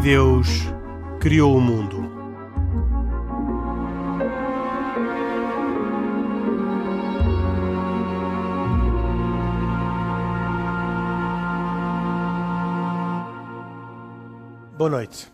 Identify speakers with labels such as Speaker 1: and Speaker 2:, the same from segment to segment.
Speaker 1: E Deus criou o mundo. Boa noite.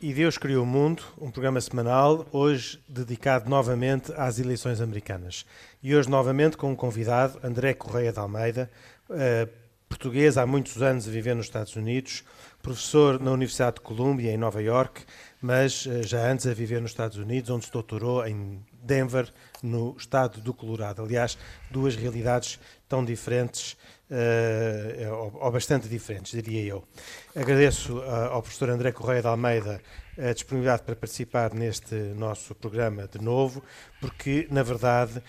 Speaker 1: E Deus criou o mundo, um programa semanal, hoje dedicado novamente às eleições americanas. E hoje novamente com um convidado, André Correia de Almeida, uh, português há muitos anos a viver nos Estados Unidos, professor na Universidade de Columbia, em Nova York, mas uh, já antes a viver nos Estados Unidos, onde se doutorou em Denver, no estado do Colorado. Aliás, duas realidades tão diferentes uh, ou, bastante diferentes, diria eu. Agradeço ao professor André Correia de Almeida a disponibilidade para participar neste nosso programa de novo, porque, na verdade,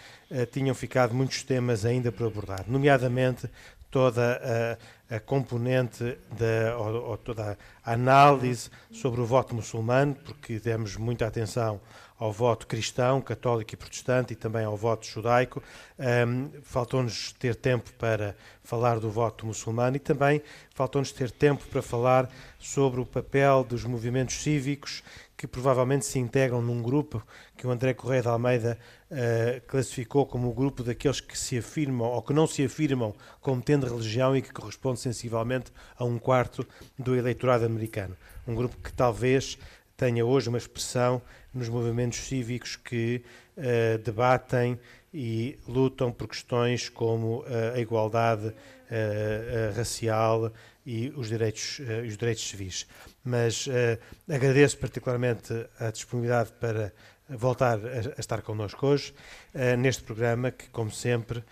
Speaker 1: tinham ficado muitos temas ainda por abordar, nomeadamente toda a, a componente, da, ou, ou toda a análise sobre o voto muçulmano, porque demos muita atenção ao voto cristão, católico e protestante e também ao voto judaico. Um, faltou-nos ter tempo para falar do voto muçulmano e também faltou-nos ter tempo para falar sobre o papel dos movimentos cívicos que provavelmente se integram num grupo que o André Correia de Almeida uh, classificou como o grupo daqueles que se afirmam ou que não se afirmam como tendo religião e que corresponde sensivelmente a um quarto do eleitorado americano. Um grupo que talvez tenha hoje uma expressão nos movimentos cívicos que uh, debatem e lutam por questões como uh, a igualdade racial e os direitos, os direitos civis. Mas agradeço particularmente a disponibilidade para voltar a, estar connosco hoje, neste programa que, como sempre,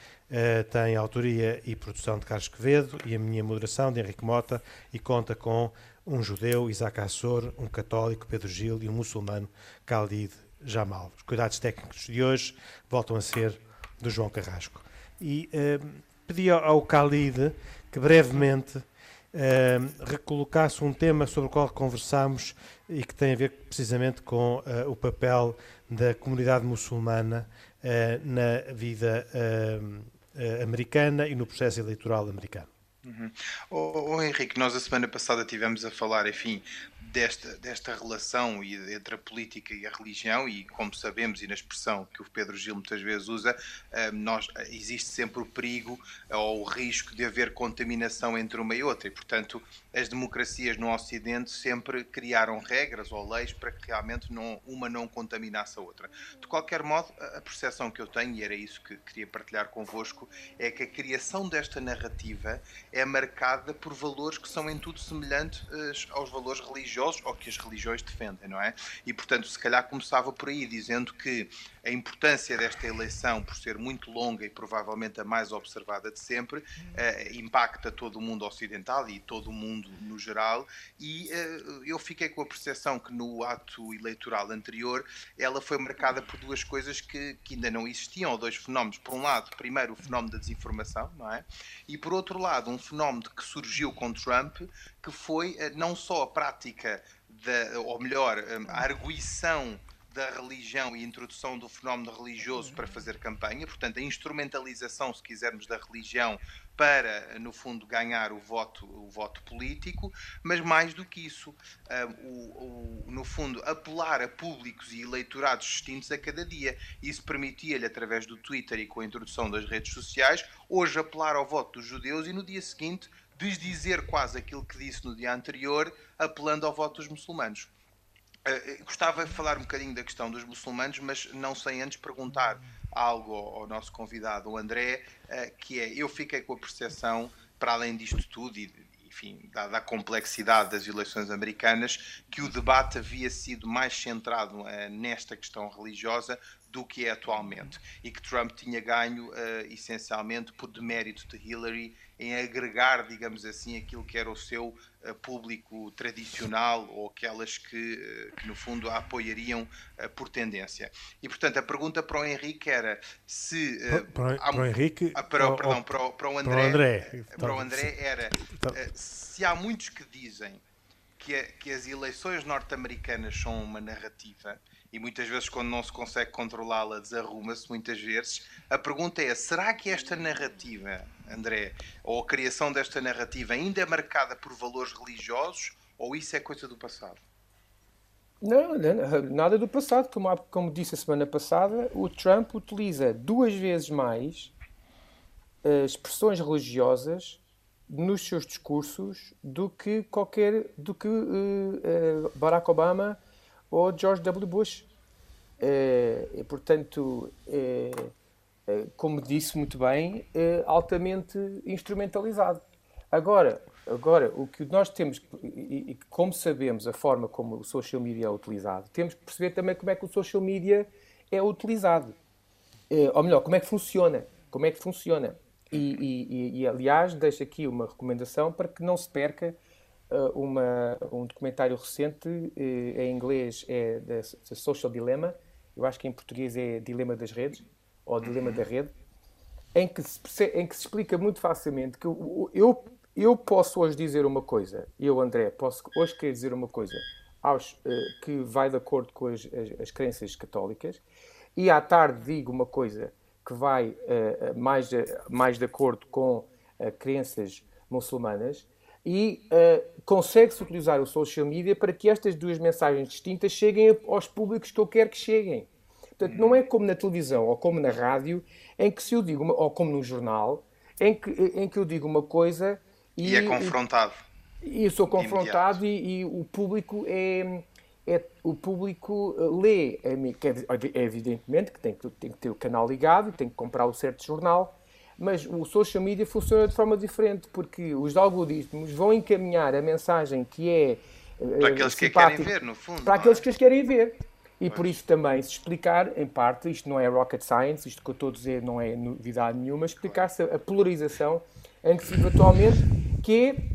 Speaker 1: tem autoria e produção de Carlos Quevedo e a minha moderação de Henrique Mota e conta com um judeu, Isaac Assor, um católico, Pedro Gil, e um muçulmano, Khalid Jamal. Os cuidados técnicos de hoje voltam a ser do João Carrasco. E uh, pedi ao Khalid que brevemente uh, recolocasse um tema sobre o qual conversámos e que tem a ver precisamente com uh, o papel da comunidade muçulmana na vida americana e no processo eleitoral americano.
Speaker 2: Uhum. Henrique, nós a semana passada tivemos a falar, enfim, desta, desta relação entre a política e a religião, e como sabemos, e na expressão que o Pedro Gil muitas vezes usa, eh, nós, existe sempre o perigo ou o risco de haver contaminação entre uma e outra, e portanto as democracias no Ocidente sempre criaram regras ou leis para que realmente não, uma não contaminasse a outra. De qualquer modo, a percepção que eu tenho, e era isso que queria partilhar convosco, é que a criação desta narrativa é marcada por valores que são em tudo semelhantes eh, aos valores religiosos ou que as religiões defendem, não é? E portanto, se calhar começava por aí dizendo que a importância desta eleição, por ser muito longa e provavelmente a mais observada de sempre, uh, impacta todo o mundo ocidental e todo o mundo no geral. E uh, eu fiquei com a percepção que no ato eleitoral anterior ela foi marcada por duas coisas que, que ainda não existiam, ou dois fenómenos. Por um lado, primeiro o fenómeno da desinformação, não é? E por outro lado, um fenómeno que surgiu com Trump, que foi uh, não só a prática da, ou melhor, a arguição da religião e introdução do fenómeno religioso para fazer campanha, portanto, a instrumentalização, se quisermos, da religião para, no fundo, ganhar o voto, o voto político, mas mais do que isso, uh, o, o, no fundo, apelar a públicos e eleitorados distintos a cada dia. Isso permitia-lhe, através do Twitter e com a introdução das redes sociais, hoje apelar ao voto dos judeus e no dia seguinte desdizer quase aquilo que disse no dia anterior, apelando ao voto dos muçulmanos. Uh, gostava de falar um bocadinho da questão dos muçulmanos, mas não sem antes perguntar algo ao, nosso convidado, o André, uh, que é, eu fiquei com a percepção, para além disto tudo, e enfim, dada a complexidade das eleições americanas, que o debate havia sido mais centrado nesta questão religiosa do que é atualmente. E que Trump tinha ganho essencialmente por demérito de Hillary em agregar, digamos assim, aquilo que era o seu uh, público tradicional ou aquelas que, uh, que no fundo a apoiariam uh, por tendência. E portanto a pergunta para o Henrique era se
Speaker 1: para, para, o Henrique,
Speaker 2: ah, para, ou, perdão, para para o André, para o André, para o André era se há muitos que dizem que, a, que as eleições norte-americanas são uma narrativa e muitas vezes quando não se consegue controlá-la desarruma-se muitas vezes. A pergunta é, será que esta narrativa, André, ou a criação desta narrativa ainda é marcada por valores religiosos Ou isso é coisa do passado?
Speaker 3: Não, não nada do passado. Como, como disse a semana passada, o Trump utiliza duas vezes mais uh, expressões religiosas nos seus discursos do que qualquer do que uh, uh, Barack Obama ou George W. Bush. e, portanto, como disse muito bem, altamente instrumentalizado. Agora, Agora, o que nós temos, e, e como sabemos a forma como o social media é utilizado, temos que perceber também como é que o social media é utilizado. Ou melhor, como é que funciona. Como é que funciona. E, e, e aliás, deixo aqui uma recomendação para que não se perca uh, uma, um documentário recente, uh, em inglês é The Social Dilemma, eu acho que em português é Dilema das Redes, ou Dilema da Rede, em que se, em que se explica muito facilmente que eu, eu eu posso hoje dizer uma coisa, eu, André, posso hoje querer dizer uma coisa aos, uh, que vai de acordo com as, as, as, crenças católicas, e à tarde digo uma coisa que vai uh, mais, uh, mais de acordo com crenças muçulmanas, e consegue-se utilizar o social media para que estas duas mensagens distintas cheguem aos públicos que eu quero que cheguem. Portanto, não é como na televisão ou como na rádio, em que se eu digo, uma, ou como no jornal, em que, em que eu digo uma coisa
Speaker 2: e, e é confrontado.
Speaker 3: E, eu sou confrontado e, e, o público é, é, o público eh, lê, é, evidentemente que tem, que tem que ter o canal ligado, tem que comprar o certo jornal, mas o social media funciona de forma diferente, porque os algoritmos vão encaminhar a mensagem que é
Speaker 2: eh, para aqueles que querem ver, no fundo.
Speaker 3: Para aqueles é? que as querem ver. E por isso também se explicar, em parte, isto não é rocket science, isto que eu estou a dizer não é novidade nenhuma, explicar-se a polarização em que se atualmente que é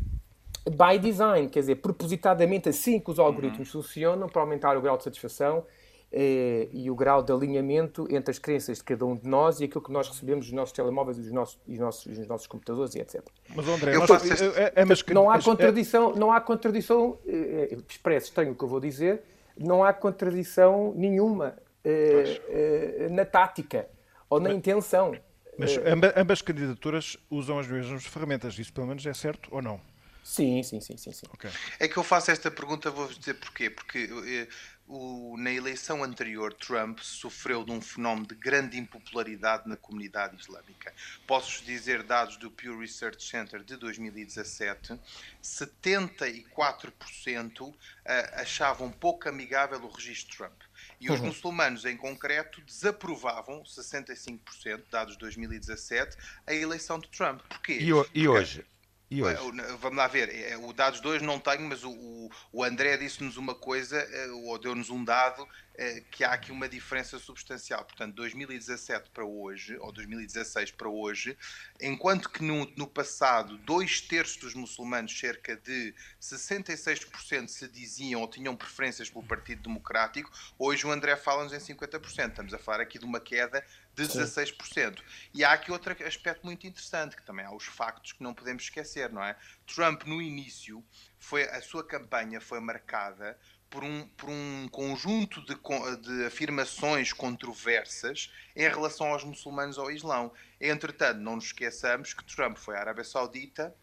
Speaker 3: by design, quer dizer, propositadamente assim que os algoritmos uhum. funcionam para aumentar o grau de satisfação eh, e o grau de alinhamento entre as crenças de cada um de nós e aquilo que nós recebemos dos nossos telemóveis e dos nossos, e nossos, dos nossos computadores e etc.
Speaker 4: Mas André, nós, este...
Speaker 3: é, é, mas, não há mas, contradição, é... não há contradição, eh, expresso estranho o que eu vou dizer, não há contradição nenhuma eh, eh, na tática ou na mas... intenção.
Speaker 4: Mas é. ambas, ambas candidaturas usam as mesmas ferramentas, isso pelo menos é certo ou não?
Speaker 3: Sim, sim, sim, sim. sim.
Speaker 2: Okay. É que eu faço esta pergunta, vou-vos dizer porquê. Porque eh, o, na eleição anterior, Trump sofreu de um fenómeno de grande impopularidade na comunidade islâmica. Posso-vos dizer dados do Pew Research Center de 2017: 74% eh, achavam pouco amigável o registro Trump. E os uhum. muçulmanos, em concreto, desaprovavam, 65%, dados 2017, a eleição de Trump. Porquê?
Speaker 4: E, o, e hoje? E hoje?
Speaker 2: Vamos lá ver, é, o dados 2 não tenho, mas o, o André disse-nos uma coisa, eh, ou deu-nos um dado, eh, que há aqui uma diferença substancial. Portanto, 2017 para hoje, ou 2016 para hoje, enquanto que no, no passado dois terços dos muçulmanos, cerca de 66% se diziam ou tinham preferências pelo Partido Democrático, hoje o André fala-nos em 50%. Estamos a falar aqui de uma queda de 16%. Sim. E há aqui outro aspecto muito interessante, que também há os factos que não podemos esquecer, não é? Trump, no início, foi, a sua campanha foi marcada por um, por um conjunto de, de afirmações controversas em relação aos muçulmanos ou ao Islão. Entretanto, não nos esqueçamos que Trump foi à Arábia Saudita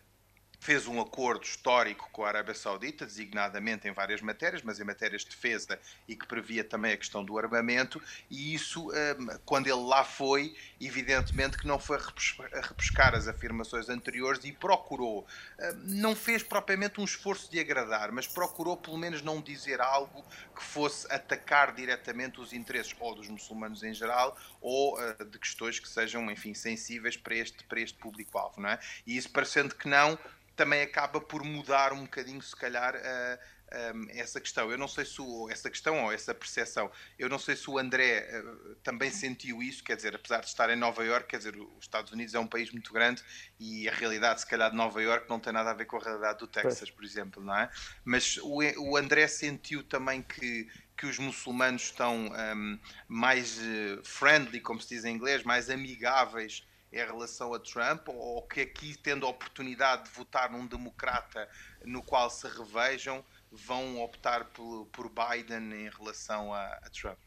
Speaker 2: fez um acordo histórico com a Arábia Saudita, designadamente em várias matérias, mas em matérias de defesa e que previa também a questão do armamento, e isso, hum, quando ele lá foi, evidentemente que não foi a repescar as afirmações anteriores e procurou, hum, não fez propriamente um esforço de agradar, mas procurou pelo menos não dizer algo que fosse atacar diretamente os interesses ou dos muçulmanos em geral ou hum, de questões que sejam, enfim, sensíveis para este, para este público-alvo, não é? E isso parecendo que não, também acaba por mudar um bocadinho, se calhar, uh, um, essa questão. Eu não sei se o, essa questão ou essa percepção, eu não sei se o André uh, também sentiu isso, quer dizer, apesar de estar em Nova York, quer dizer, os Estados Unidos é um país muito grande e a realidade, se calhar, de Nova York não tem nada a ver com a realidade do Texas, por exemplo, não é? Mas o, o André sentiu também que que os muçulmanos estão um, mais uh, friendly, como se diz em inglês, mais amigáveis em relação a Trump, ou que aqui, tendo a oportunidade de votar num democrata no qual se revejam, vão optar por, por Biden em relação a, a Trump?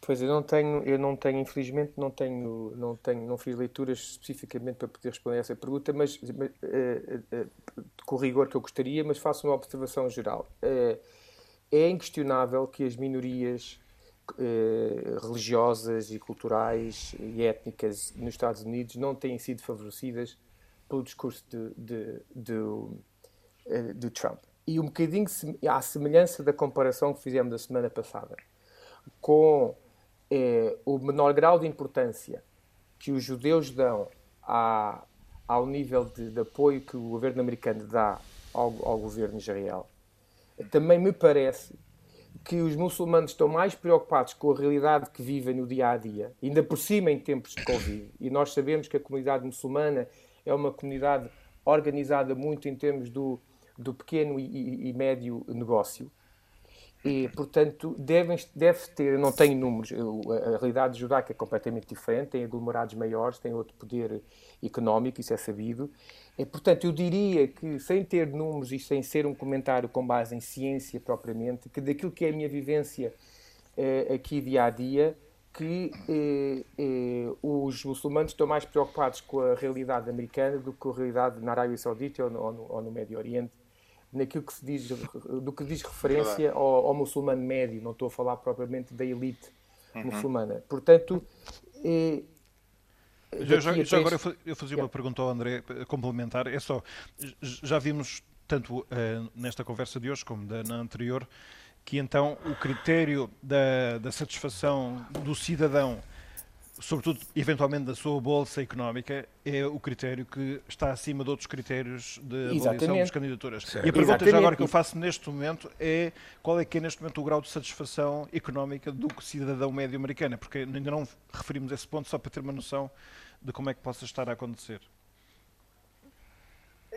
Speaker 3: Pois eu não tenho, eu não tenho, infelizmente não tenho, não tenho, não fiz leituras especificamente para poder responder a essa pergunta, mas, mas uh, uh, com o rigor que eu gostaria, mas faço uma observação geral. Uh, é inquestionável que as minorias religiosas e culturais e étnicas nos Estados Unidos não têm sido favorecidas pelo discurso de, de, de Trump. E um bocadinho à semelhança da comparação que fizemos da semana passada com é, o menor grau de importância que os judeus dão à, ao nível de, de, apoio que o governo americano dá ao, ao governo de Israel, também me parece que os muçulmanos estão mais preocupados com a realidade que vivem no dia a dia, ainda por cima em tempos de Covid. E nós sabemos que a comunidade muçulmana é uma comunidade organizada muito em termos do, do pequeno e, e, e médio negócio. E, portanto, devem, deve ter, não tenho números, a, a realidade judaica é completamente diferente, tem aglomerados maiores, tem outro poder económico, isso é sabido. E, portanto, eu diria que, sem ter números e sem ser um comentário com base em ciência propriamente, que daquilo que é a minha vivência eh, aqui dia a dia, que eh, eh, os muçulmanos estão mais preocupados com a realidade americana do que com a realidade na Arábia Saudita ou no, ou no, ou no Médio Oriente naquilo que se diz, do que diz referência ao, ao, muçulmano médio, não estou a falar propriamente da elite uhum. muçulmana. Portanto, é,
Speaker 4: já, já, já agora eu fazia uma pergunta ao André complementar. É só, já vimos tanto uh, nesta conversa de hoje como da, na anterior que então o critério da, da satisfação do cidadão sobretudo, eventualmente, da sua bolsa económica, é o critério que está acima de outros critérios de avaliação das candidaturas. Certo. E a pergunta Exatamente. já agora que eu faço neste momento é qual é que é neste momento o grau de satisfação económica do cidadão médio americano, porque ainda não referimos esse ponto só para ter uma noção de como é que possa estar a acontecer.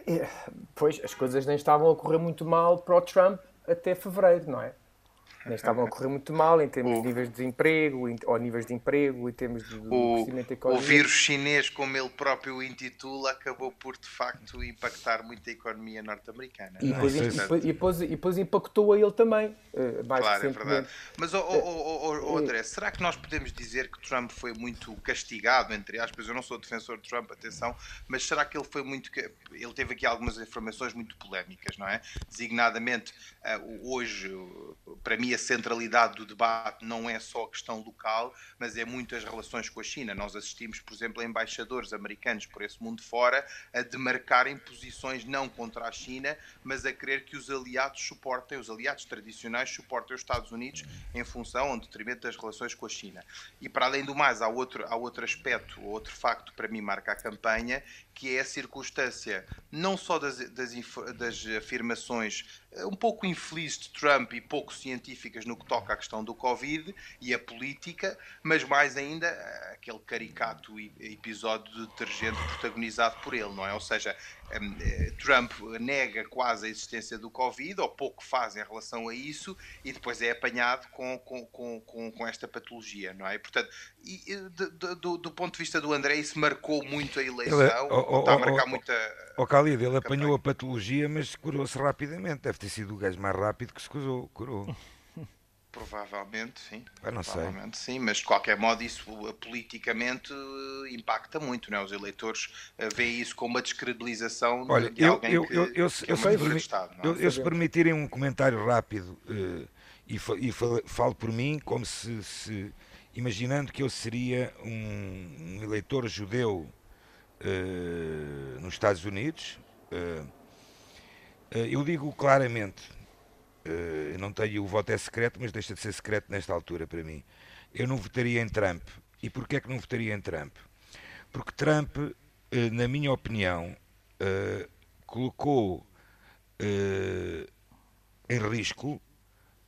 Speaker 3: É, pois, as coisas nem estavam a correr muito mal para o Trump até fevereiro, não é? Nem estavam a correr muito mal em termos o, de níveis de desemprego, ou níveis de emprego, em termos de,
Speaker 2: o, crescimento económico. O vírus chinês, como ele próprio intitula, acabou por de facto impactar muito a economia norte-americana.
Speaker 3: E, depois, é? e, depois, e, depois, e depois impactou a ele também. Eh, mais
Speaker 2: claro, é verdade. Mas, oh, oh, oh, André, será que nós podemos dizer que Trump foi muito castigado, entre aspas? Eu não sou defensor de Trump, atenção, mas será que ele foi muito. Ele teve aqui algumas informações muito polémicas, não é? Designadamente, eh, hoje, para mim, a centralidade do debate não é só a questão local, mas é muito as relações com a China. Nós assistimos, por exemplo, a embaixadores americanos por esse mundo fora a demarcarem posições não contra a China, mas a querer que os aliados suportem, os aliados tradicionais suportem os Estados Unidos em função em detrimento das relações com a China. E para além do mais, há outro, há outro aspecto, outro facto para mim marca a campanha, que é a circunstância não só das, das, das afirmações eh, um pouco infelizes de Trump e pouco científicas no que toca à questão do Covid e a política, mas mais ainda eh, aquele caricato episódio de detergente protagonizado por ele, não é? Ou seja, hum, eh, Trump nega quase a existência do Covid, ou pouco faz em relação a isso, e depois é apanhado com, com, com, com esta patologia, não é? Portanto, e, do, do, do, ponto de vista do André, isso marcou muito a eleição, ele, oh, está a marcar oh, muita.
Speaker 5: O Khalid, ele apanhou a patologia, mas curou-se rapidamente. Deve ter sido o gajo mais rápido que se curou. curou.
Speaker 2: Provavelmente, sim.
Speaker 5: Eu não
Speaker 2: Provavelmente,
Speaker 5: sei.
Speaker 2: sim, mas de qualquer modo isso politicamente impacta muito, não é? Os eleitores eh, veem isso como uma descredibilização
Speaker 5: Olha,
Speaker 2: de
Speaker 5: eu,
Speaker 2: alguém
Speaker 5: eu,
Speaker 2: que,
Speaker 5: eu, eu,
Speaker 2: que é
Speaker 5: eu, eu, Estado, é? eu, eu, se permitirem um comentário rápido uh, e, e falo por mim como se, se imaginando que eu seria um, um eleitor judeu uh, nos Estados Unidos, uh, eu digo claramente eh, não tenho o voto é secreto, mas deixa de ser secreto nesta altura para mim. Eu não votaria em Trump. E porquê é que não votaria em Trump? Porque Trump, eh, na minha opinião, eh, colocou em risco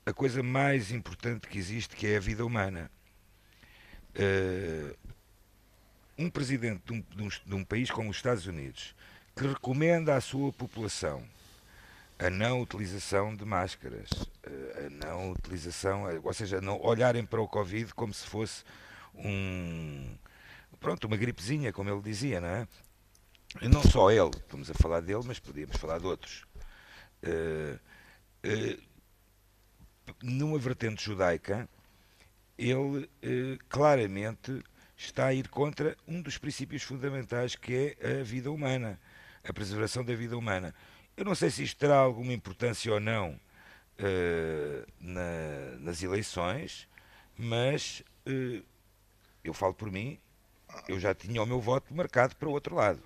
Speaker 5: a coisa mais importante que existe, que é a vida humana. Um presidente de um, de um país como os Estados Unidos, que recomenda à sua população a não utilização de máscaras, eh, a não utilização, ou seja, não olharem para o Covid como se fosse um pronto, uma gripezinha, como ele dizia, não é? E não só ele, estamos a falar dele, mas podíamos falar de outros. Uh, uh, numa vertente judaica, ele eh, claramente está a ir contra um dos princípios fundamentais que é a vida humana, a preservação da vida humana. Eu não sei se isto terá alguma importância ou não uh, na, nas eleições, mas uh, eu falo por mim, eu já tinha o meu voto marcado para o outro lado.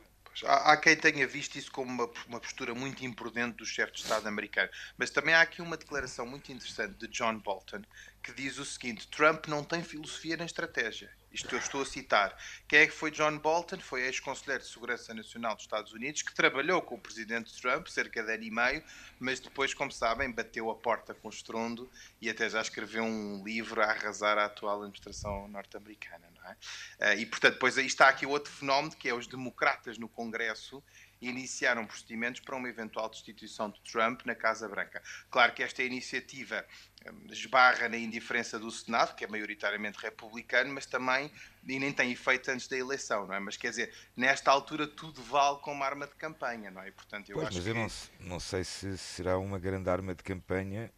Speaker 2: Há, há, quem tenha visto isso como uma, uma, postura muito imprudente do chefe de Estado americano. Mas também há aqui uma declaração muito interessante de John Bolton que diz o seguinte: Trump não tem filosofia nem estratégia. Isto eu estou a citar. Quem é que foi John Bolton? Foi ex-conselheiro de Segurança Nacional dos Estados Unidos, que trabalhou com o presidente Trump cerca de ano e meio, mas depois, como sabem, bateu a porta com estrondo e até já escreveu um livro a arrasar a atual administração norte-americana. Não é? Eh, e, portanto, depois aí está aqui outro fenómeno, que é os democratas no Congresso iniciaram procedimentos para uma eventual destituição de Trump na Casa Branca. Claro que esta iniciativa hum, esbarra na indiferença do Senado, que é maioritariamente republicano, mas também e nem tem efeito antes da eleição, não é? Mas quer dizer, nesta altura tudo vale como arma de campanha, não é?
Speaker 5: portanto, eu pois, mas que... eu não, não sei se será uma grande arma de campanha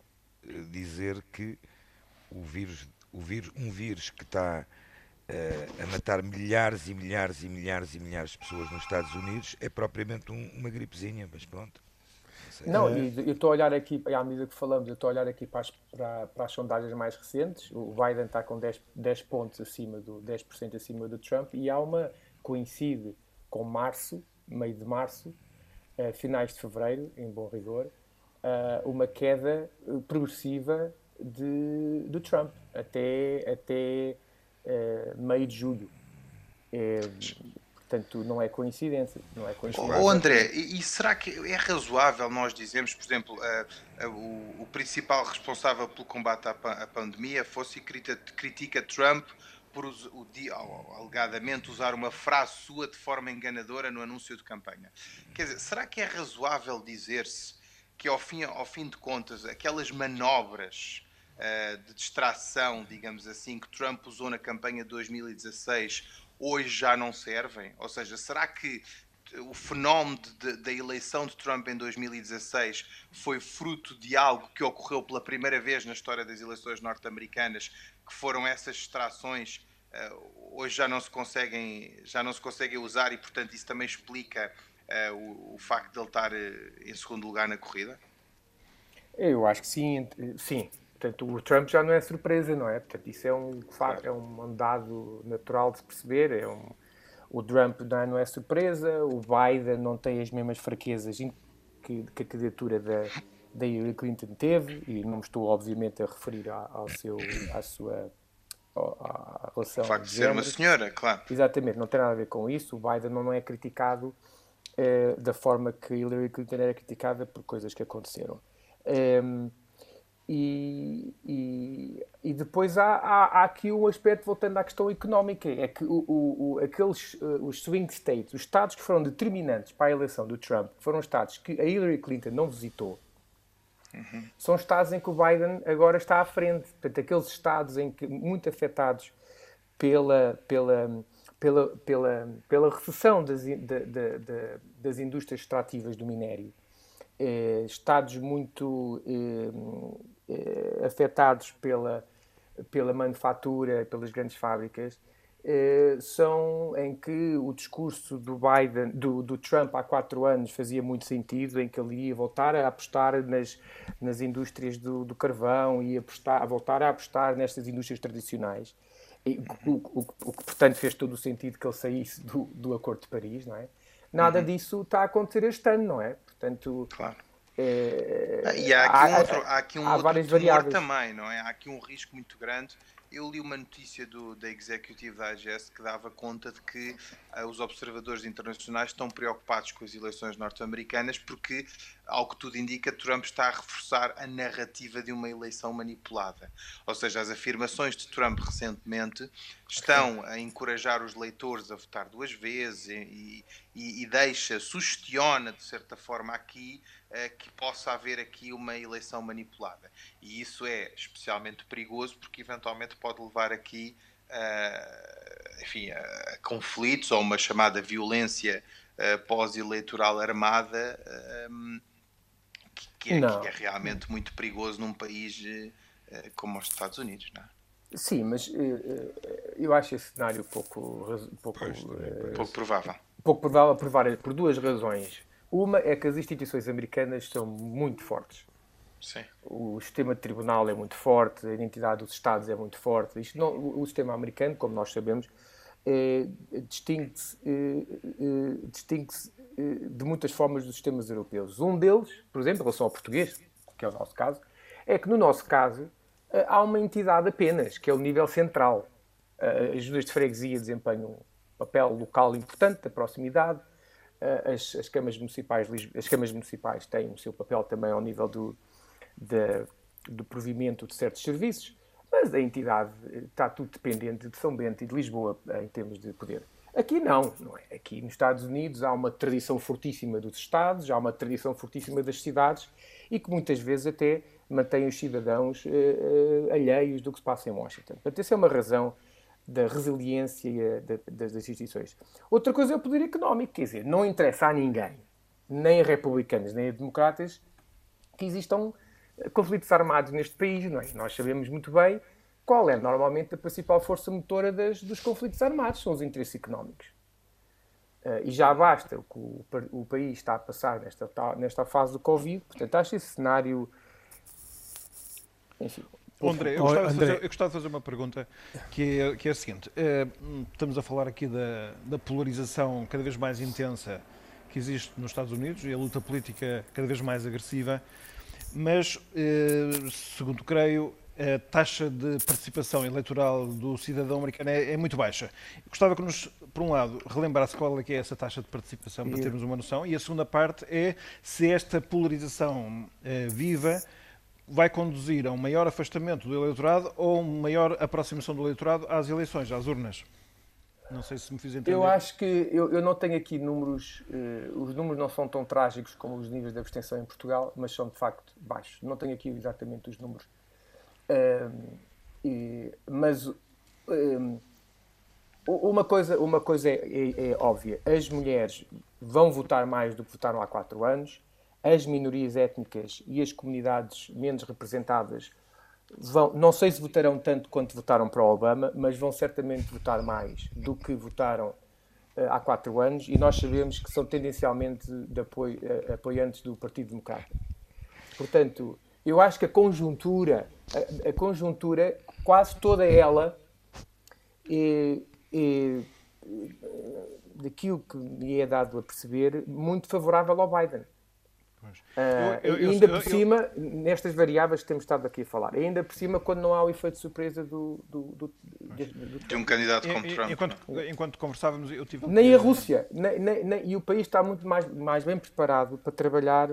Speaker 5: eh, dizer que o vírus, o vírus, um vírus que está a matar milhares e milhares e milhares e milhares de pessoas nos Estados Unidos é propriamente um, uma gripezinha, mas pronto.
Speaker 3: Não, é. e eu estou a olhar aqui, à medida que falamos, eu estou a olhar aqui para as, para, para as sondagens mais recentes. O Biden está com 10, 10 pontos acima do 10% acima do Trump e há uma coincide com março, meio de março, uh, finais de fevereiro, em bom rigor, uh, uma queda progressiva de, do Trump até, até uh, meio de julho. É, portanto, não é coincidência. Não é coincidência.
Speaker 2: Oh, André, e, e, será que é razoável nós dizermos, por exemplo, o, o, principal responsável pelo combate à, à pandemia fosse e critica Trump por o, alegadamente usar uma frase sua de forma enganadora no anúncio de campanha. Quer dizer, será que é razoável dizer-se que ao fim, ao fim de contas aquelas manobras uh, de distração, digamos assim, que Trump usou na campanha de 2016 hoje já não servem? Ou seja, será que o fenómeno de, da eleição de Trump em 2016 foi fruto de algo que ocorreu pela primeira vez na história das eleições norte-americanas, que foram essas distrações uh, hoje já não se conseguem já não se conseguem usar e portanto isso também explica uh, o, o, facto de ele estar uh, em segundo lugar na corrida?
Speaker 3: Eu acho que sim, sim. Portanto, o Trump já não é surpresa, não é? Portanto, isso é um, é um dado natural de se perceber. É um, o Trump não é surpresa, o Biden não tem as mesmas fraquezas que, que a candidatura da, da Hillary Clinton teve, e não me estou, obviamente, a referir ao seu, à sua à relação.
Speaker 2: O facto de, de ser uma senhora, claro.
Speaker 3: Exatamente, não tem nada a ver com isso. O Biden não é criticado eh, da forma que Hillary Clinton era criticada por coisas que aconteceram. Um, e, e, e, depois há, há, há, aqui um aspecto, voltando à questão económica, é que o, o, aqueles, uh, os swing states, os estados que foram determinantes para a eleição do Trump, que foram estados que a Hillary Clinton não visitou, uhum. são estados em que o Biden agora está à frente. Portanto, aqueles estados em que, muito afetados pela, pela, pela, pela, pela recessão das, de, de, de, das indústrias extrativas do minério, eh, estados muito eh, eh, afetados pela, pela manufatura, pelas grandes fábricas, eh, são em que o discurso do Biden, do, do, Trump há quatro anos fazia muito sentido, em que ele ia voltar a apostar nas, nas indústrias do, do carvão e apostar, a voltar a apostar nestas indústrias tradicionais. E, o, o, o, que, portanto, fez todo o sentido que ele saísse do, do Acordo de Paris, não é? Nada uhum. disso está a acontecer este ano, não é?
Speaker 2: Portanto, claro. É, e há aqui há, um outro, há aqui um há outro várias variáveis. também, não é? Há aqui um risco muito grande. Eu li uma notícia do, da Executive Digest que dava conta de que os observadores internacionais estão preocupados com as eleições norte-americanas porque, ao que tudo indica, Trump está a reforçar a narrativa de uma eleição manipulada. Ou seja, as afirmações de Trump recentemente estão a encorajar os leitores a votar duas vezes e, e, e deixa, sugestiona de certa forma aqui eh, que possa haver aqui uma eleição manipulada. E isso é especialmente perigoso porque eventualmente pode levar aqui uh, enfim, a conflitos ou uma chamada violência uh, pós-eleitoral armada que, é, que, é, realmente muito perigoso num país como os Estados Unidos. Não é?
Speaker 3: Sim, mas eu acho esse cenário pouco, pouco,
Speaker 2: pois, uh, pouco provável.
Speaker 3: Pouco provável por, várias, por duas razões. Uma é que as instituições americanas são muito fortes.
Speaker 2: Sim.
Speaker 3: O sistema tribunal é muito forte, a identidade dos Estados é muito forte. Isto não, o sistema americano, como nós sabemos, é, distingue-se é, distingue de muitas formas dos sistemas europeus. Um deles, por exemplo, em relação ao português, que é o nosso caso, é que no nosso caso há uma entidade apenas, que é o nível central. As juntas de freguesia desempenham um papel local importante, da proximidade. As, as, câmaras municipais, as câmaras municipais têm o seu papel também ao nível do, do provimento de certos serviços, mas a entidade está tudo dependente de São Bento e de Lisboa em termos de poder. Aqui não, não é? Aqui nos Estados Unidos há uma tradição fortíssima dos Estados, há uma tradição fortíssima das cidades e que muitas vezes até mantém os cidadãos uh, uh, alheios do que se passa em Washington. Portanto, essa é uma razão da resiliência das instituições. Outra coisa é o poder económico, quer dizer, não interessa a ninguém, nem a republicanos, nem a democratas, que existam conflitos armados neste país. Não é? Nós sabemos muito bem qual é normalmente a principal força motora das, dos conflitos armados, são os interesses económicos. Uh, e já basta o que o, o, país está a passar nesta, nesta fase do Covid, portanto, acho esse cenário
Speaker 4: enfim. André, eu gostava, André. Fazer, eu gostava, de fazer uma pergunta que é, que é a seguinte: é, estamos a falar aqui da, da, polarização cada vez mais intensa que existe nos Estados Unidos e a luta política cada vez mais agressiva, mas, é, segundo creio, a taxa de participação eleitoral do cidadão americano é, é, muito baixa. Gostava que nos, por um lado, relembrasse qual é que é essa taxa de participação para termos uma noção, e a segunda parte é se esta polarização é, viva vai conduzir a um maior afastamento do eleitorado ou uma maior aproximação do eleitorado às eleições, às urnas? Não sei se me fiz entender.
Speaker 3: Eu acho que eu, eu não tenho aqui números, eh, os números não são tão trágicos como os níveis de abstenção em Portugal, mas são de facto baixos. Não tenho aqui exatamente os números. e, mas uma coisa, uma coisa é, é, é óbvia: as mulheres vão votar mais do que votaram há quatro anos as minorias étnicas e as comunidades menos representadas vão, não sei se votarão tanto quanto votaram para Obama, mas vão certamente votar mais do que votaram uh, há quatro anos e nós sabemos que são tendencialmente de apoio, uh, apoiantes do Partido Democrata. Portanto, eu acho que a conjuntura, a, a conjuntura, quase toda ela, é, é, daquilo que me é dado a perceber, muito favorável ao Biden. Uh, eu, eu, ainda eu, por cima, nestas variáveis que temos estado aqui a falar, ainda por cima, quando não há o efeito de surpresa do, do, do,
Speaker 2: do de um candidato como Trump.
Speaker 4: Enquanto, enquanto conversávamos, eu tive.
Speaker 3: Nem a Rússia, nem, nem, nem, e o país está muito mais, mais bem preparado para trabalhar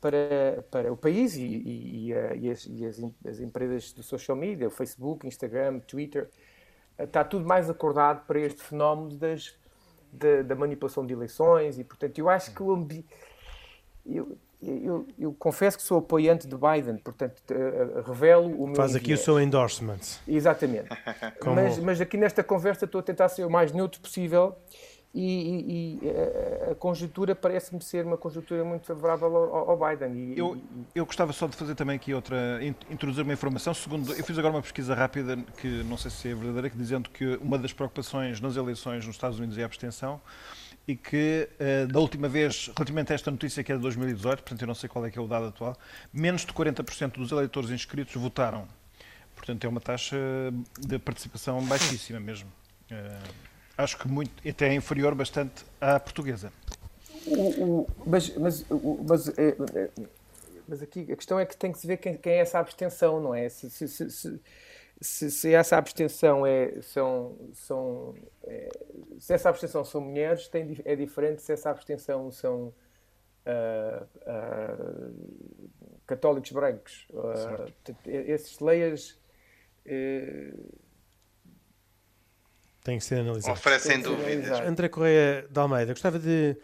Speaker 3: para, para o país e, e, e, e, as, e as, as, empresas do social media, o Facebook, Instagram, Twitter, está tudo mais acordado para este fenómeno das, da, da manipulação de eleições e, portanto, eu acho que o ambiente eu, eu, eu, confesso que sou apoiante de Biden, portanto, uh, revelo o meu.
Speaker 1: Faz aqui o seu endorsement.
Speaker 3: Exatamente. Como... mas, mas, aqui nesta conversa estou a tentar ser o mais neutro possível e, e, e a, a conjuntura parece-me ser uma conjuntura muito favorável ao, ao Biden. E,
Speaker 4: eu, eu gostava só de fazer também aqui outra, introduzir uma informação. Segundo, eu fiz agora uma pesquisa rápida que não sei se é verdadeira, que dizendo que uma das preocupações nas eleições nos Estados Unidos é a abstenção e que uh, da última vez, relativamente a esta notícia que é de 2018, portanto eu não sei qual é que é o dado atual, menos de 40% dos eleitores inscritos votaram. Portanto é uma taxa de participação baixíssima mesmo. Uh, acho que muito, até é inferior bastante à portuguesa.
Speaker 3: O, o, mas, mas, mas, é, é, mas, aqui a questão é que tem que se ver quem, quem é essa abstenção, não é? Se, se, se, se, se essa abstenção é, são, são é, se essa abstenção são mulheres, tem, é diferente se essa abstenção são uh, uh, católicos brancos. Uh, esses layers
Speaker 1: têm que ser analisados.
Speaker 2: Oferecem dúvidas.
Speaker 1: André Correia de Almeida, gostava de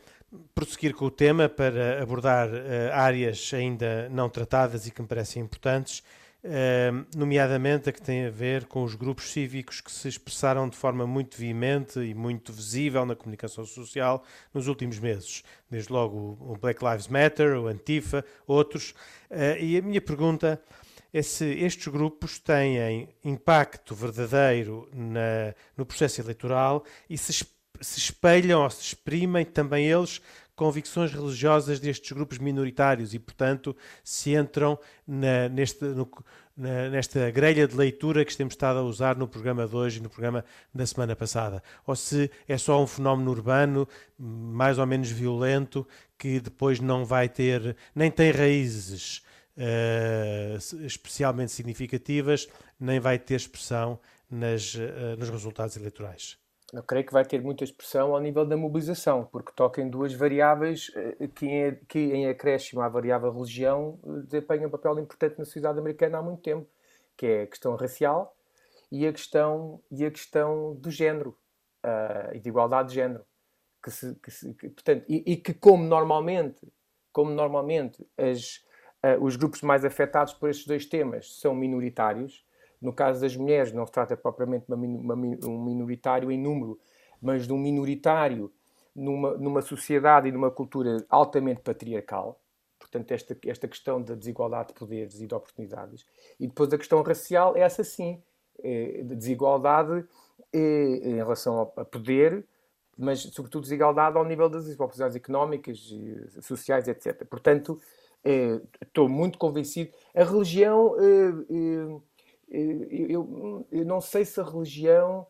Speaker 1: prosseguir com o tema para abordar áreas ainda não tratadas e que me parecem importantes nomeadamente a que tem a ver com os grupos cívicos que se expressaram de forma muito veemente e muito visível na comunicação social nos últimos meses. Desde logo o Black Lives Matter, o Antifa, outros. Uh, e a minha pergunta é se estes grupos têm impacto verdadeiro na, no processo eleitoral e se, se espelham ou se exprimem também eles convicções religiosas destes grupos minoritários e, portanto, se entram na, neste, no, na, nesta grelha de leitura que temos estado a usar no programa de hoje e no programa da semana passada. Ou se é só um fenómeno urbano, mais ou menos violento, que depois não vai ter, nem tem raízes uh, especialmente significativas, nem vai ter expressão nas, uh, nos resultados eleitorais.
Speaker 3: Eu creio que vai ter muita expressão ao nível da mobilização, porque toca em duas variáveis eh, que, em, que em acréscimo à variável religião desempenham um papel importante na sociedade americana há muito tempo, que é a questão racial e a questão, e a questão do género uh, e de igualdade de género. Que se, que se, que, portanto, e, e, que como normalmente, como normalmente as, uh, os grupos mais afetados por estes dois temas são minoritários, no caso das mulheres, não se trata propriamente de um minoritário em número, mas de um minoritário numa, numa sociedade e numa cultura altamente patriarcal. Portanto, esta, esta questão da desigualdade de poderes e de oportunidades. E depois a questão racial, é essa sim, é, de desigualdade é, em relação ao, a poder, mas sobretudo desigualdade ao nível das oportunidades económicas, sociais, etc. Portanto, estou muito convencido. A religião eu, eu, não sei se a religião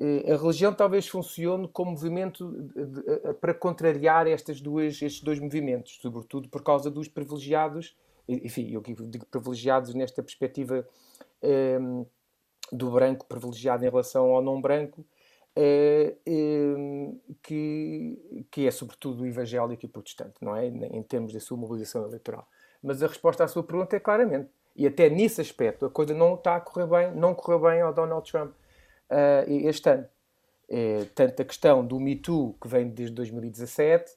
Speaker 3: a religião talvez funcione como movimento para contrariar estas duas, estes dois movimentos, sobretudo por causa dos privilegiados, enfim, eu digo privilegiados nesta perspectiva ehm, do branco privilegiado em relação ao não branco, uh, um, que, que é sobretudo evangélico e protestante, não é? Em termos da sua mobilização eleitoral. Mas a resposta à sua pergunta é claramente e até nesse aspecto a coisa não está a correr bem, não correu bem ao Donald Trump uh, este ano. É, tanto a questão do Me Too, que vem desde 2017,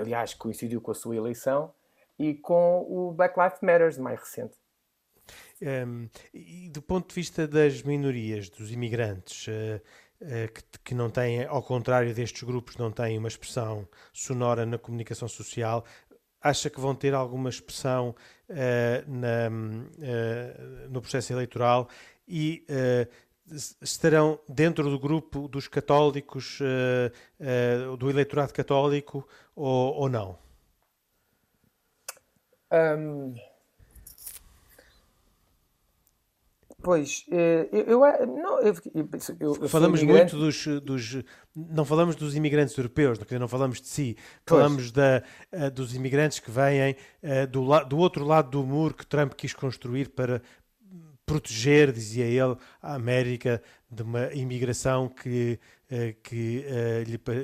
Speaker 3: aliás, coincidiu com a sua eleição, e com o Black Lives Matter, mais recente.
Speaker 1: Um, e do ponto de vista das minorias, dos imigrantes, uh, uh, que, que, não têm, ao contrário destes grupos, não têm uma expressão sonora na comunicação social, acha que vão ter alguma expressão na, uh, no processo eleitoral e uh, estarão dentro do grupo dos católicos, do eleitorado católico ou, ou não? Um,
Speaker 3: Pois, eh, eu, eu, eh, não, eu,
Speaker 1: eu falamos muito dos, dos, não falamos dos imigrantes europeus, não falamos de si, falamos da, eh, dos imigrantes que vêm do, do outro lado do muro que Trump quis construir para proteger, dizia ele, a América de uma imigração que, que,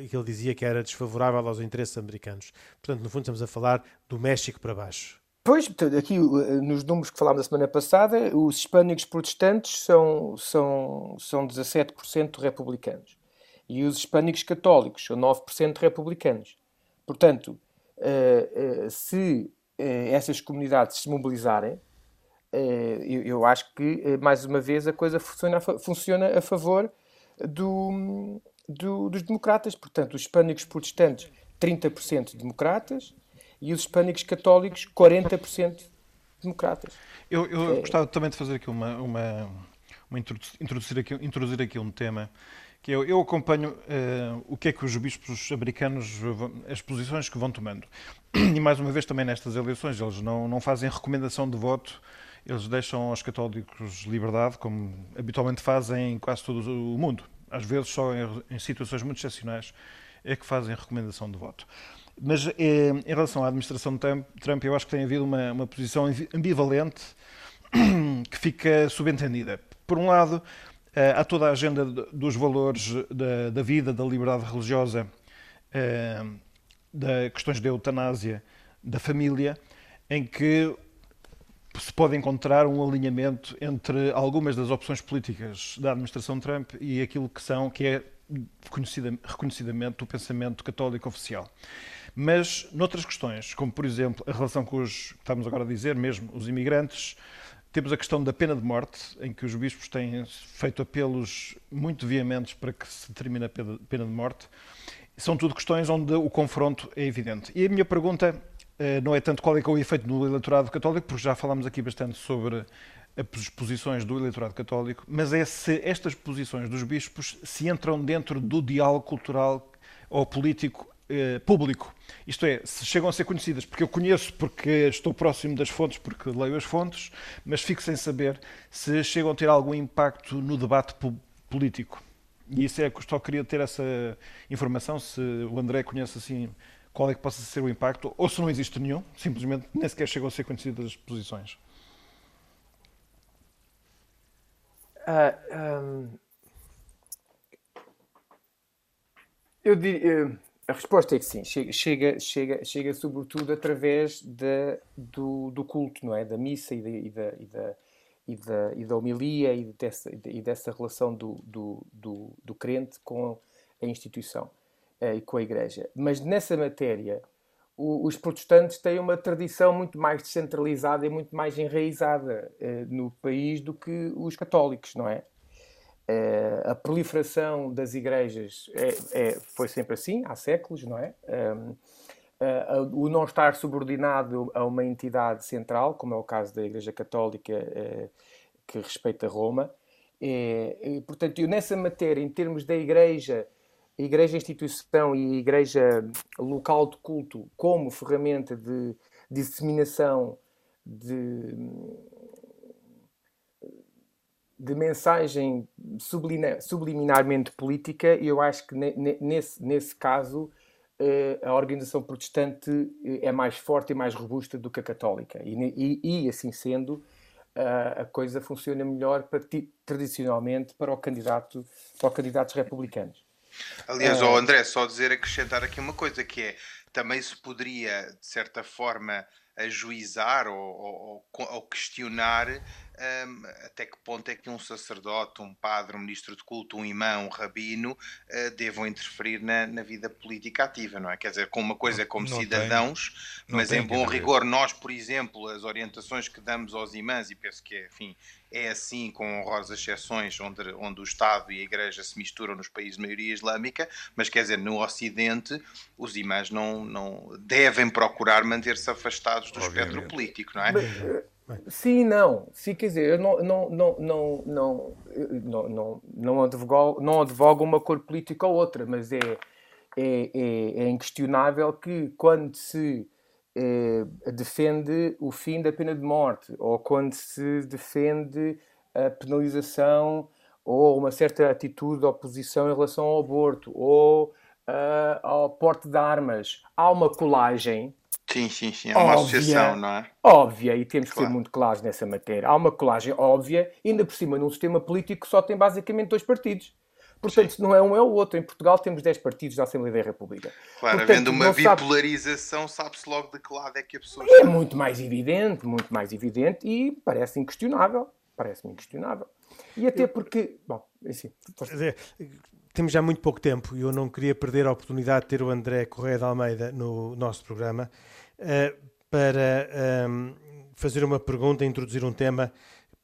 Speaker 1: que ele dizia que era desfavorável aos interesses americanos. Portanto, no fundo, estamos a falar do México para baixo.
Speaker 3: Pois, aqui nos números que falámos na semana passada, os hispânicos protestantes são, são, são 17% republicanos e os hispânicos católicos são 9% republicanos. Portanto, eh, eh, se eh, essas comunidades se mobilizarem, eu acho que, mais uma vez, a coisa funciona, funciona a favor do, do, dos democratas. Portanto, os hispânicos protestantes, 30% democratas, e os hispânicos católicos 40% democratas.
Speaker 4: Eu, eu é... gostava também de fazer aqui uma, uma, uma introduzir, aqui, introduzir aqui um tema que eu, eu acompanho uh, o que é que os bispos americanos, as posições que vão tomando. E mais uma vez também nestas eleições, eles não, não fazem recomendação de voto, eles deixam aos católicos liberdade, como habitualmente fazem em quase todo o mundo. Às vezes só em, em situações muito excepcionais é que fazem recomendação de voto. Mas eh, em relação à administração de Trump, eu acho que tem havido uma, uma posição ambivalente que fica subentendida. Por um lado, eh, há toda a agenda dos valores da, da vida, da liberdade religiosa, eh, da questões da eutanásia, da família, em que se pode encontrar um alinhamento entre algumas das opções políticas da administração Trump e aquilo que são que é reconhecidamente o pensamento católico oficial. Mas noutras questões, como por exemplo a relação com os, estamos agora a dizer mesmo, os imigrantes, temos a questão da pena de morte, em que os bispos têm feito apelos muito veementes para que se termine a pena de morte. São tudo questões onde o confronto é evidente. E a minha pergunta não é tanto qual é, que é o efeito no eleitorado católico, porque já falámos aqui bastante sobre as posições do eleitorado católico, mas é se estas posições dos bispos se entram dentro do diálogo cultural ou político eh, público. Isto é, se chegam a ser conhecidas, porque eu conheço, porque estou próximo das fontes, porque leio as fontes, mas fico sem saber se chegam a ter algum impacto no debate político. E isso é que só queria ter essa informação, se o André conhece assim qual é que possa ser o impacto, ou se não existe nenhum, simplesmente nem sequer chegam a ser conhecidas as posições.
Speaker 3: Uh, ah, um, eu diria, a resposta é que sim, chega, chega, chega, chega sobretudo através do, do culto, não é? Da missa e da, e da, e da, e da, e da homilia e dessa, e dessa relação do, do, do, do crente com a instituição uh, e com a igreja. Mas nessa matéria, os protestantes têm uma tradição muito mais descentralizada e muito mais enraizada uh, no país do que os católicos, não é? Uh, a proliferação das igrejas é, é, foi sempre assim, há séculos, não é? Um, uh, o não estar subordinado a uma entidade central, como é o caso da Igreja Católica uh, que respeita Roma. É, portanto, eu nessa matéria, em termos da Igreja, Igreja instituição e Igreja local de culto como ferramenta de disseminação de de mensagem subliminarmente política, eu acho que nesse, nesse caso eh, a organização protestante eh, é mais forte e mais robusta do que a católica. E, e, e assim sendo, a coisa funciona melhor para, tradicionalmente para o candidato para os candidatos republicanos.
Speaker 2: Aliás, uh, André, só dizer, acrescentar aqui uma coisa que é também se poderia, de certa forma, ajuizar ou, ou, ou questionar um, até que ponto é que um sacerdote, um padre, um ministro de culto, um imã, um rabino uh, devam interferir na, na, vida política ativa, não é? Quer dizer, com uma coisa é como não cidadãos, tem, mas em bom rigor, nós, por exemplo, as orientações que damos aos imãs, e penso que é, enfim, é assim, com honrosas exceções, onde, onde o Estado e a Igreja se misturam nos países de maioria islâmica, mas quer dizer, no Ocidente, os imãs não, não devem procurar manter-se afastados do Obviamente. espectro político, não é?
Speaker 3: Mas, Sim, não. Sim, quer dizer, eu não, não, não, não, não, não, não, advogo, não advogo uma cor política ou outra, mas é, é, é, é inquestionável que quando se é, defende o fim da pena de morte ou quando se defende a penalização ou uma certa atitude de oposição em relação ao aborto ou uh, ao porte de armas, há uma colagem
Speaker 2: Sim, sim, sim. É uma óbvia, associação, não é?
Speaker 3: Óbvia, e temos claro. que ser muito claros nessa matéria. Há uma colagem óbvia, ainda por cima num sistema político que só tem basicamente dois partidos. Portanto, se não é um, é o outro. Em Portugal temos 10 partidos da Assembleia da República.
Speaker 2: Claro, Portanto, havendo uma bipolarização, sabe... se logo de que lado é que a pessoa
Speaker 3: está. É muito mais evidente, muito mais evidente e parece inquestionável. Parece-me inquestionável. E até porque. Bom, assim.
Speaker 1: Dizer, temos já muito pouco tempo e eu não queria perder a oportunidade de ter o André Correia de Almeida no nosso programa uh, para um, ehm, fazer uma pergunta, introduzir um tema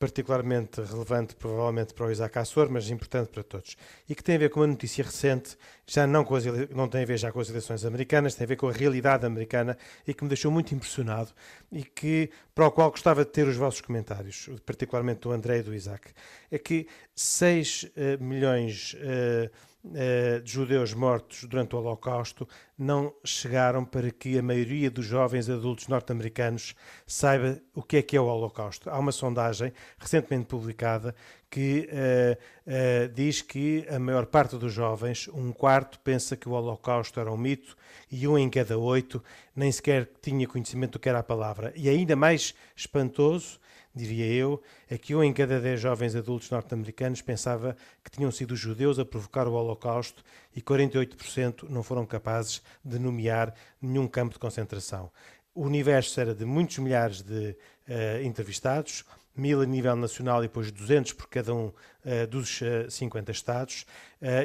Speaker 1: particularmente relevante, provavelmente para o Isaac Assor, mas importante para todos. E que tem a ver com uma notícia recente, já não, com as, não tem a ver já com as eleições americanas, tem a ver com a realidade americana e que me deixou muito impressionado e que, para o qual gostava de ter os vossos comentários, particularmente do André e do Isaac. É que 6 uh, eh, milhões. Uh, de judeus mortos durante o Holocausto não chegaram para que a maioria dos jovens adultos norte-americanos saiba o que é que é o Holocausto. Há uma sondagem recentemente publicada que uh, uh, diz que a maior parte dos jovens, um quarto, pensa que o Holocausto era um mito e um em cada oito nem sequer tinha conhecimento do que era a palavra. E ainda mais espantoso diria eu, é que um em cada dez jovens adultos norte-americanos pensava que tinham sido judeus a provocar o Holocausto e 48% não foram capazes de nomear nenhum campo de concentração. O universo era de muitos milhares de uh, entrevistados, mil a nível nacional e depois 200 por cada um uh, dos uh, eh, 50 estados,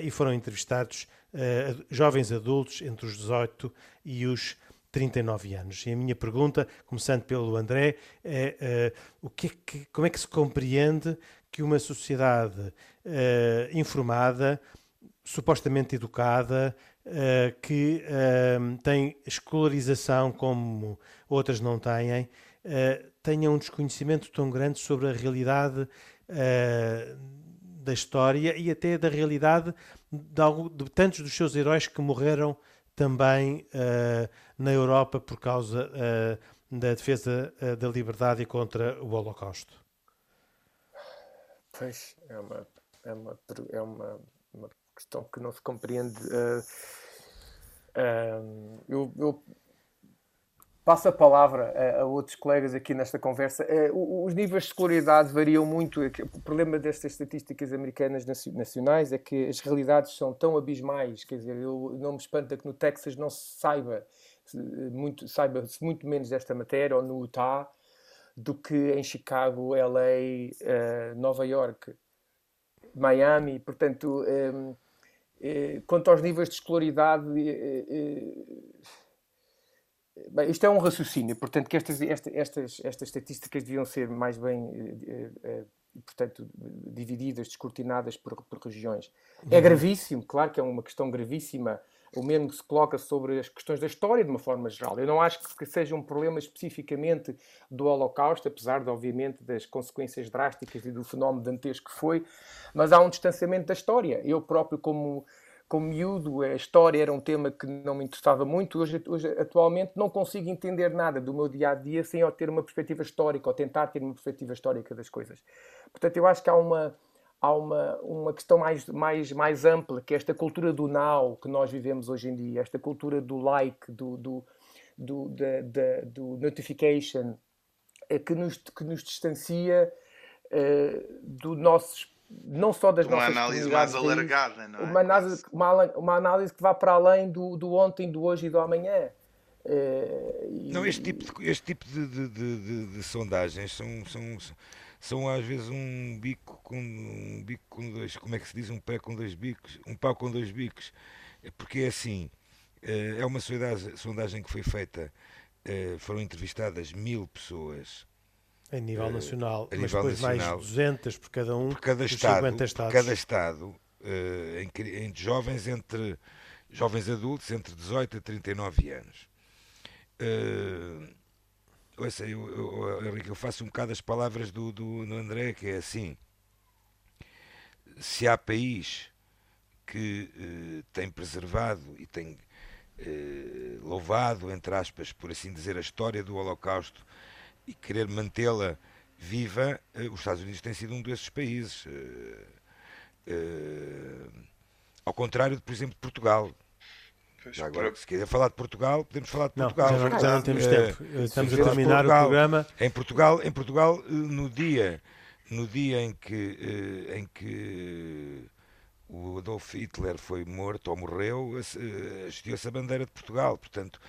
Speaker 1: e foram entrevistados jovens adultos entre os 18 e os 39 anos. E a minha pergunta, começando pelo André, é uh, o que, é que como é que se compreende que uma sociedade uh, informada supostamente educada, uh, que tem escolarização como outras não têm, tenha um desconhecimento tão grande sobre a realidade da história e até da realidade de, algo, de, tantos dos seus heróis que morreram também na Europa por causa da defesa da liberdade e contra o Holocausto.
Speaker 3: Pois, é uma, é uma, é uma, uma questão que não se compreende. Uh, uh, eu, eu, passo a palavra a, a, outros colegas aqui nesta conversa. Uh, os níveis de escolaridade variam muito. O problema destas estatísticas americanas nacionais é que as realidades são tão abismais. Quer dizer, eu não me espanta que no Texas não se saiba muito, saiba muito menos desta matéria ou no Utah do que em Chicago, LA, Nova York. Miami, portanto, um, eh, quanto aos níveis de escolaridade, eh, eh, bem, isto é um raciocínio, portanto, que estas, estas, estas estatísticas deviam ser mais bem, portanto, divididas, descortinadas por, por regiões. É uhum. gravíssimo, claro que é uma questão gravíssima o mesmo que se coloca sobre as questões da história de uma forma geral. Eu não acho que seja um problema especificamente do Holocausto, apesar de, obviamente, das consequências drásticas e do fenómeno dantesco que foi, mas há um distanciamento da história. Eu próprio, como, como miúdo, a história era um tema que não me interessava muito. Hoje, hoje, atualmente, não consigo entender nada do meu dia a dia sem ter uma perspectiva histórica ou tentar ter uma perspectiva histórica das coisas. Portanto, eu acho que há uma há uma, uma questão mais, mais, mais ampla, que é esta cultura do now que nós vivemos hoje em dia, esta cultura do like, do, do, do, da, da, do notification, é que nos, que nos distancia uh, do nossos não só das
Speaker 2: uma
Speaker 3: nossas
Speaker 2: análise mais alargada, não é?
Speaker 3: Uma análise, uma, uma, análise que vá para além do, do ontem, do hoje e do amanhã.
Speaker 5: Uh, e... Não, este tipo de, este tipo de, de, de, de sondagens são, são, são às vezes um bico com um bico com dois, como é que se diz? Um pé com dois bicos, um pau com dois bicos. É porque é assim, eh, é uma sondagem que foi feita, eh, foram entrevistadas mil pessoas.
Speaker 1: A nível eh, nacional, a mas nível depois nacional, mais 200 por cada um
Speaker 5: por cada estado, por cada estado em, em jovens entre jovens adultos entre 18 a 39 anos. Ouça, eu, eu, Henrique, eu faço um bocado as palavras do, do, do André, que é assim: se há país que eh, tem preservado e tem eh, louvado, entre aspas, por assim dizer, a história do Holocausto e querer mantê-la viva, eh, os Estados Unidos têm sido um desses países. Eh, eh, ao contrário, de, por exemplo, Portugal. Já agora, se quiser falar de Portugal, podemos falar de Portugal.
Speaker 1: Não, já, não, já não temos tempo. Estamos a terminar Portugal, o programa.
Speaker 5: Em Portugal, em Portugal, no dia, no dia em que, em que o Adolf Hitler foi morto ou morreu, assistiu-se a bandeira de Portugal. Portanto,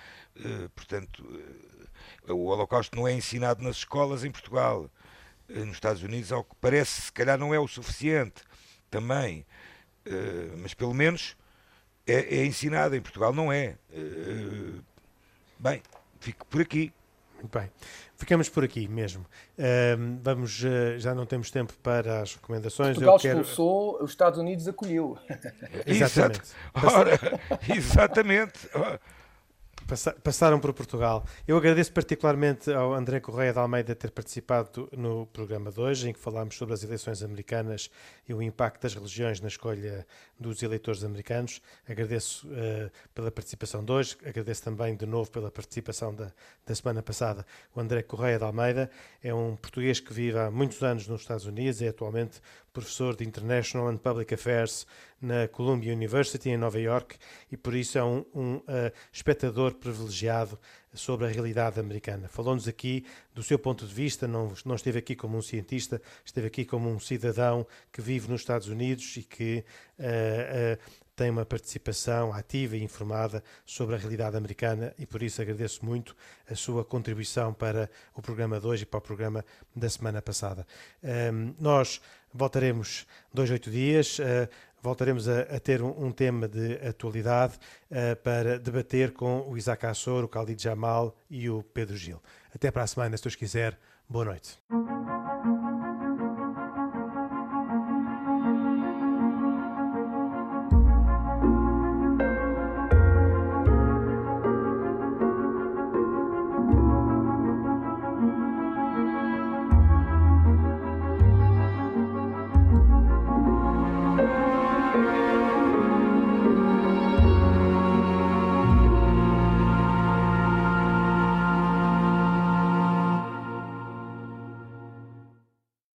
Speaker 5: portanto, o Holocausto não é ensinado nas escolas em Portugal. Nos Estados Unidos, ao que parece, se calhar não é o suficiente também. Mas pelo menos é, é ensinada, em Portugal não é. Uh, bem, fico por aqui.
Speaker 1: Muito bem. Ficamos por aqui mesmo. Uh, vamos, uh, já não temos tempo para as recomendações.
Speaker 3: Portugal Eu quero... expulsou, os Estados Unidos acolheu.
Speaker 5: exatamente. Ora, exatamente
Speaker 1: passaram por Portugal. Eu agradeço particularmente ao André Correia de Almeida ter participado no programa de hoje, em que falámos sobre as eleições americanas e o impacto das religiões na escolha dos eleitores americanos. Agradeço uh, pela participação de hoje, agradeço também de novo pela participação da, da semana passada. O André Correia de Almeida é um português que vive há muitos anos nos Estados Unidos, é atualmente professor de International and Public Affairs na Columbia University, em Nova York, e por isso é um, um uh, espectador privilegiado sobre a realidade americana. Falou-nos aqui do seu ponto de vista, não, não esteve aqui como um cientista, esteve aqui como um cidadão que vive nos Estados Unidos e que uh, uh, tem uma participação ativa e informada sobre a realidade americana e por isso agradeço muito a sua contribuição para o programa de hoje e para o programa da semana passada. Um, nós voltaremos dois, oito dias. Uh, voltaremos a, a ter um, um, tema de atualidade uh, para debater com o Isaac Assor, o Khalid Jamal e o Pedro Gil. Até para a semana, se Deus quiser. Boa noite.